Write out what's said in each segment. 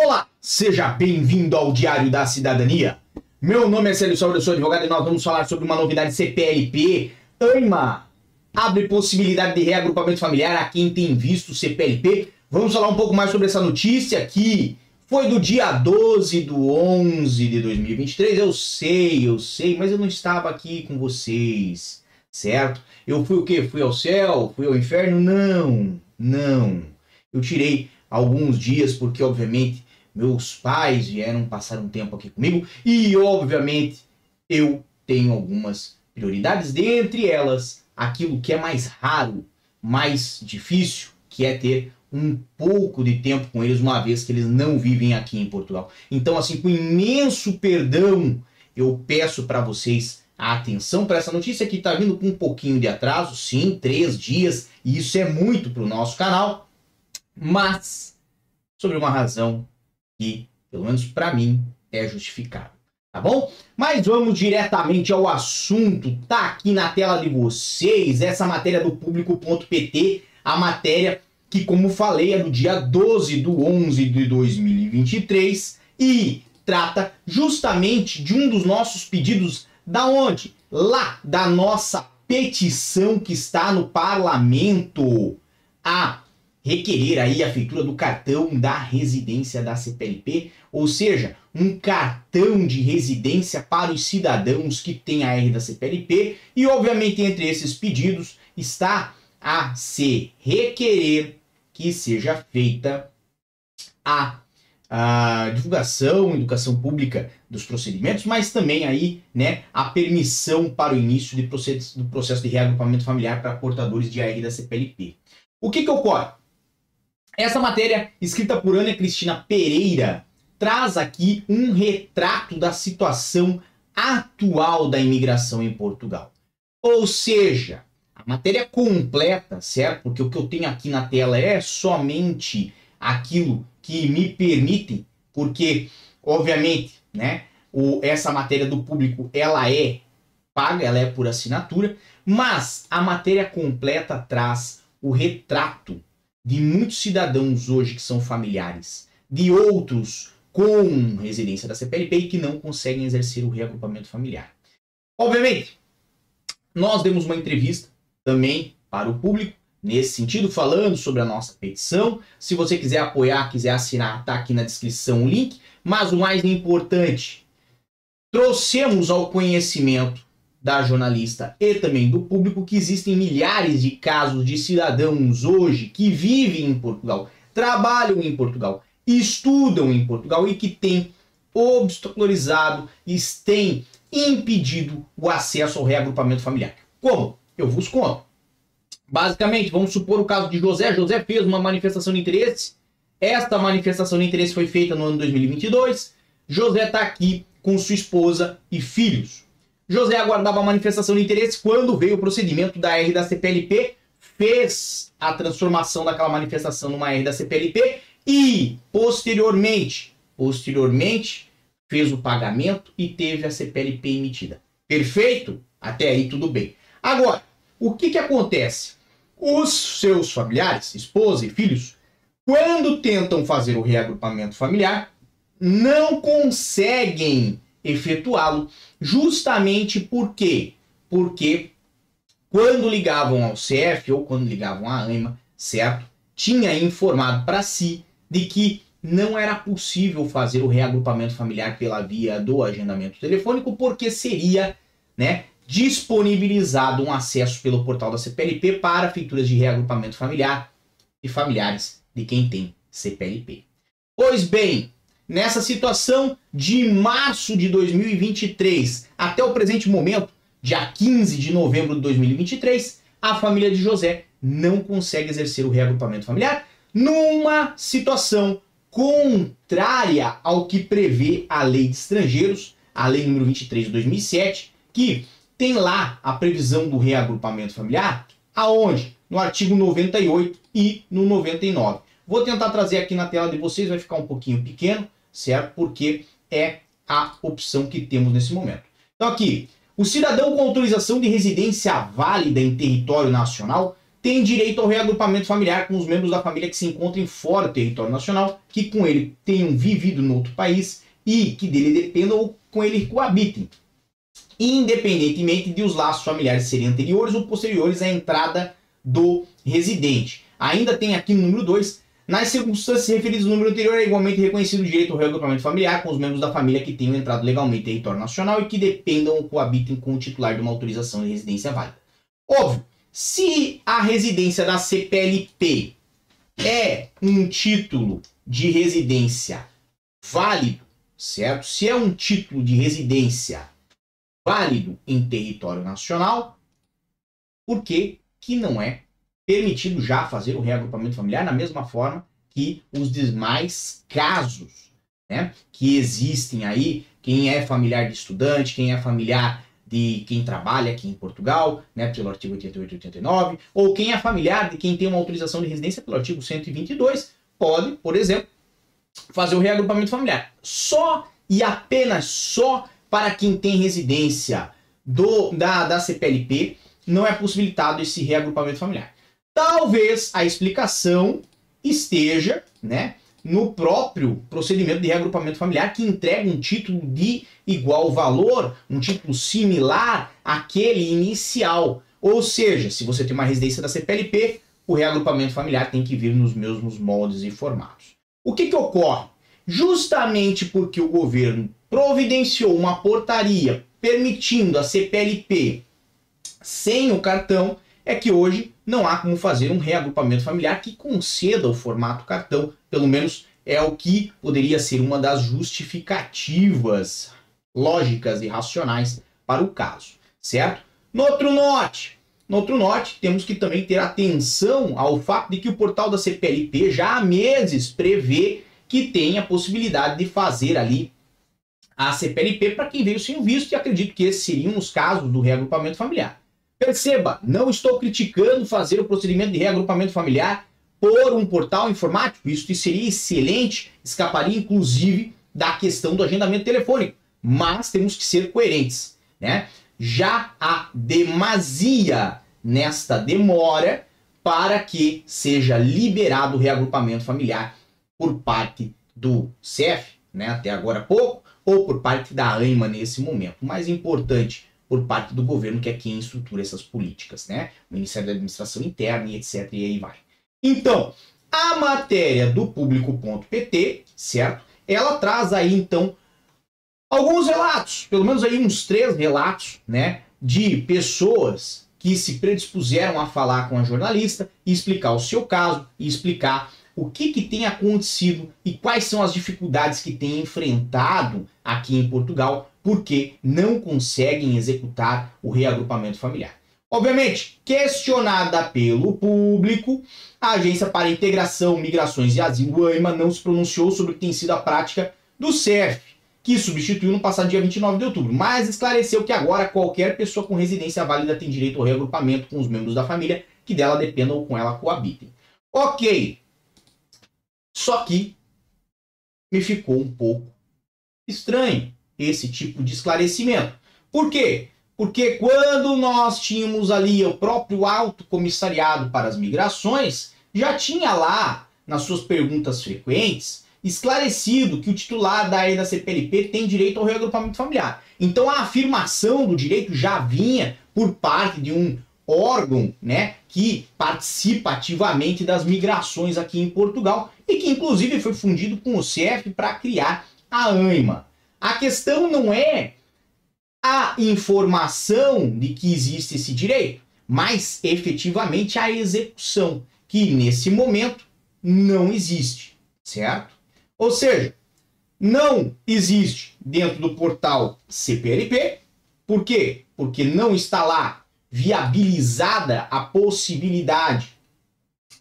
Olá, seja bem-vindo ao Diário da Cidadania. Meu nome é Célio Sauer, eu sou advogado e nós vamos falar sobre uma novidade CPLP. AIMA abre possibilidade de reagrupamento familiar a quem tem visto CPLP. Vamos falar um pouco mais sobre essa notícia que foi do dia 12 do 11 de 2023. Eu sei, eu sei, mas eu não estava aqui com vocês, certo? Eu fui o quê? Fui ao céu? Fui ao inferno? Não, não. Eu tirei alguns dias porque, obviamente, meus pais vieram passar um tempo aqui comigo e, obviamente, eu tenho algumas prioridades, dentre elas, aquilo que é mais raro, mais difícil, que é ter um pouco de tempo com eles, uma vez que eles não vivem aqui em Portugal. Então, assim, com imenso perdão, eu peço para vocês a atenção para essa notícia que está vindo com um pouquinho de atraso, sim, três dias, e isso é muito para o nosso canal, mas sobre uma razão que, pelo menos para mim, é justificável. Tá bom? Mas vamos diretamente ao assunto. Tá aqui na tela de vocês essa matéria do público.pt, a matéria que, como falei, é do dia 12 do 11 de 2023 e trata justamente de um dos nossos pedidos da onde? Lá da nossa petição que está no parlamento a requerer aí a feitura do cartão da residência da CPLP, ou seja, um cartão de residência para os cidadãos que têm a R da CPLP, e obviamente entre esses pedidos está a se requerer que seja feita a, a divulgação, educação pública dos procedimentos, mas também aí, né, a permissão para o início de do processo de reagrupamento familiar para portadores de AR da CPLP. O que que ocorre? Essa matéria, escrita por Ana Cristina Pereira, traz aqui um retrato da situação atual da imigração em Portugal. Ou seja, a matéria completa, certo? Porque o que eu tenho aqui na tela é somente aquilo que me permite, porque, obviamente, né, o, essa matéria do público, ela é paga, ela é por assinatura, mas a matéria completa traz o retrato de muitos cidadãos hoje que são familiares, de outros com residência da CPLP e que não conseguem exercer o reagrupamento familiar. Obviamente, nós demos uma entrevista também para o público nesse sentido, falando sobre a nossa petição. Se você quiser apoiar, quiser assinar, tá aqui na descrição o link. Mas o mais importante, trouxemos ao conhecimento da jornalista e também do público que existem milhares de casos de cidadãos hoje que vivem em Portugal, trabalham em Portugal, estudam em Portugal e que têm obstaculizado e têm impedido o acesso ao reagrupamento familiar. Como? Eu vos conto. Basicamente, vamos supor o caso de José. José fez uma manifestação de interesse. Esta manifestação de interesse foi feita no ano 2022. José está aqui com sua esposa e filhos. José aguardava a manifestação de interesse quando veio o procedimento da R da CPLP, fez a transformação daquela manifestação numa R da CPLP e, posteriormente, posteriormente, fez o pagamento e teve a CPLP emitida. Perfeito? Até aí tudo bem. Agora, o que, que acontece? Os seus familiares, esposa e filhos, quando tentam fazer o reagrupamento familiar, não conseguem efetuá-lo, justamente por quê? Porque quando ligavam ao CF ou quando ligavam à AIMA, certo? Tinha informado para si de que não era possível fazer o reagrupamento familiar pela via do agendamento telefônico, porque seria, né, disponibilizado um acesso pelo portal da CPLP para feituras de reagrupamento familiar e familiares de quem tem CPLP. Pois bem, nessa situação de março de 2023 até o presente momento, dia 15 de novembro de 2023, a família de José não consegue exercer o reagrupamento familiar numa situação contrária ao que prevê a Lei de Estrangeiros, a Lei número 23 de 2007, que tem lá a previsão do reagrupamento familiar, aonde? No artigo 98 e no 99. Vou tentar trazer aqui na tela de vocês, vai ficar um pouquinho pequeno, certo? Porque é a opção que temos nesse momento. Então aqui, o cidadão com autorização de residência válida em território nacional tem direito ao reagrupamento familiar com os membros da família que se encontrem fora do território nacional, que com ele tenham vivido no outro país e que dele dependam ou com ele coabitem, independentemente de os laços familiares serem anteriores ou posteriores à entrada do residente. Ainda tem aqui no número 2, nas circunstâncias referidas no número anterior, é igualmente reconhecido o direito ao reagrupamento familiar com os membros da família que tenham entrado legalmente em território nacional e que dependam ou coabitem com o titular de uma autorização de residência válida. Óbvio, se a residência da CPLP é um título de residência válido, certo? Se é um título de residência válido em território nacional, por que, que não é permitido já fazer o reagrupamento familiar na mesma forma que os demais casos né, que existem aí, quem é familiar de estudante, quem é familiar de quem trabalha aqui em Portugal, né, pelo artigo 88 e 89, ou quem é familiar de quem tem uma autorização de residência pelo artigo 122, pode, por exemplo, fazer o reagrupamento familiar. Só e apenas só para quem tem residência do, da, da CPLP não é possibilitado esse reagrupamento familiar. Talvez a explicação esteja, né, no próprio procedimento de reagrupamento familiar que entrega um título de igual valor, um título similar àquele inicial. Ou seja, se você tem uma residência da CPLP, o reagrupamento familiar tem que vir nos mesmos moldes e formatos. O que, que ocorre? Justamente porque o governo providenciou uma portaria permitindo a CPLP sem o cartão, é que hoje não há como fazer um reagrupamento familiar que conceda o formato cartão, pelo menos é o que poderia ser uma das justificativas lógicas e racionais para o caso, certo? No outro note, no outro note, temos que também ter atenção ao fato de que o portal da CPLP já há meses prevê que tem a possibilidade de fazer ali a CPLP para quem veio sem visto, e acredito que esses seriam os casos do reagrupamento familiar. Perceba, não estou criticando fazer o procedimento de reagrupamento familiar por um portal informático. Isso seria excelente, escaparia inclusive da questão do agendamento telefônico. Mas temos que ser coerentes, né? Já há demasia nesta demora para que seja liberado o reagrupamento familiar por parte do CEF, né, até agora pouco, ou por parte da AIMA nesse momento. O mais importante, por parte do governo, que é quem estrutura essas políticas, né? O Ministério da Administração Interna e etc. E aí vai. Então, a matéria do público.pt, certo? Ela traz aí, então, alguns relatos, pelo menos aí uns três relatos, né? De pessoas que se predispuseram a falar com a jornalista e explicar o seu caso e explicar o que, que tem acontecido e quais são as dificuldades que têm enfrentado aqui em Portugal porque não conseguem executar o reagrupamento familiar. Obviamente, questionada pelo público, a Agência para Integração, Migrações e Asilo, AIMA, não se pronunciou sobre o que tem sido a prática do CERF, que substituiu no passado dia 29 de outubro, mas esclareceu que agora qualquer pessoa com residência válida tem direito ao reagrupamento com os membros da família que dela dependam ou com ela coabitem. Ok. Só que me ficou um pouco estranho esse tipo de esclarecimento. Por quê? Porque quando nós tínhamos ali o próprio alto comissariado para as migrações, já tinha lá, nas suas perguntas frequentes, esclarecido que o titular da da CPLP tem direito ao reagrupamento familiar. Então a afirmação do direito já vinha por parte de um órgão, né, que participa ativamente das migrações aqui em Portugal e que inclusive foi fundido com o CEF para criar a AIMA. A questão não é a informação de que existe esse direito, mas efetivamente a execução, que nesse momento não existe, certo? Ou seja, não existe dentro do portal CPLP, por quê? Porque não está lá viabilizada a possibilidade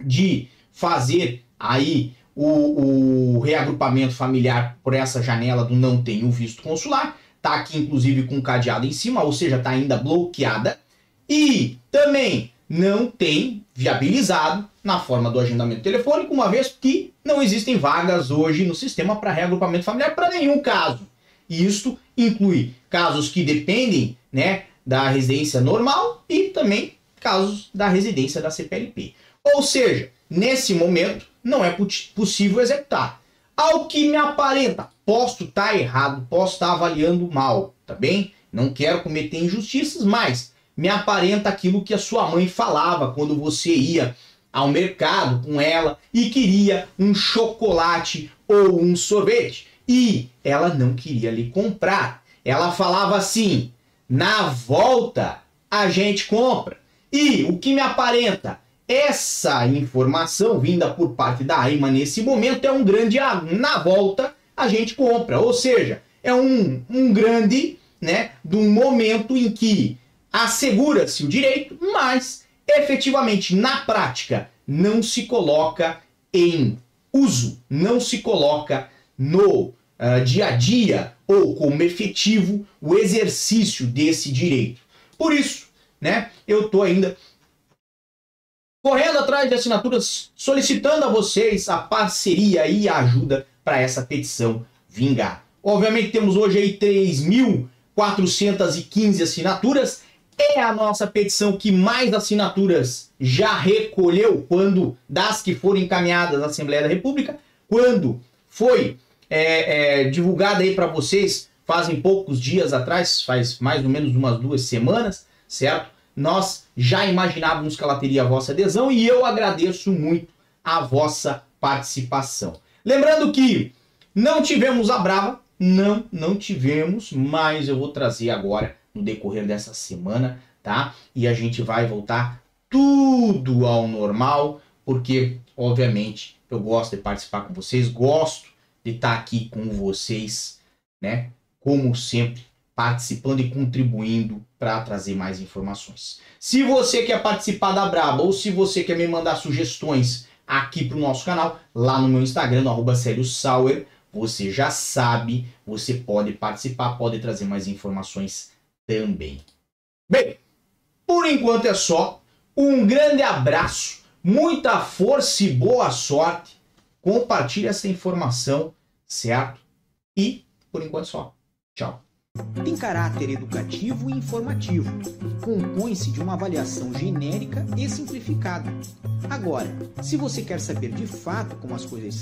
de fazer aí o, o reagrupamento familiar por essa janela do não tenho visto consular. Tá aqui, inclusive, com cadeado em cima, ou seja, tá ainda bloqueada. E também não tem viabilizado na forma do agendamento telefônico, uma vez que não existem vagas hoje no sistema para reagrupamento familiar para nenhum caso. E isto inclui casos que dependem né, da residência normal e também casos da residência da CPLP. Ou seja, nesse momento não é possível executar. Ao que me aparenta, posso estar tá errado, posso estar tá avaliando mal, tá bem? Não quero cometer injustiças, mas me aparenta aquilo que a sua mãe falava quando você ia ao mercado com ela e queria um chocolate ou um sorvete e ela não queria lhe comprar. Ela falava assim: na volta a gente compra. E o que me aparenta? Essa informação vinda por parte da AIMA nesse momento é um grande na volta a gente compra. Ou seja, é um, um grande, né, de um momento em que assegura-se o direito, mas efetivamente na prática não se coloca em uso, não se coloca no uh, dia a dia ou como efetivo o exercício desse direito. Por isso, né, eu estou ainda correndo atrás de assinaturas, solicitando a vocês a parceria e a ajuda para essa petição vingar. Obviamente temos hoje aí 3.415 assinaturas. É a nossa petição que mais assinaturas já recolheu quando das que foram encaminhadas à Assembleia da República, quando foi é, é, divulgada aí para vocês fazem poucos dias atrás, faz mais ou menos umas duas semanas, certo? Nós já imaginávamos que ela teria a vossa adesão e eu agradeço muito a vossa participação. Lembrando que não tivemos a Brava, não, não tivemos, mas eu vou trazer agora no decorrer dessa semana, tá? E a gente vai voltar tudo ao normal, porque obviamente eu gosto de participar com vocês, gosto de estar aqui com vocês, né? Como sempre, participando e contribuindo para trazer mais informações. Se você quer participar da Braba ou se você quer me mandar sugestões aqui para o nosso canal, lá no meu Instagram, no arroba Sauer, você já sabe, você pode participar, pode trazer mais informações também. Bem, por enquanto é só. Um grande abraço, muita força e boa sorte compartilhe essa informação, certo? E, por enquanto, só. Tchau. Tem caráter educativo e informativo. Compõe-se de uma avaliação genérica e simplificada. Agora, se você quer saber de fato como as coisas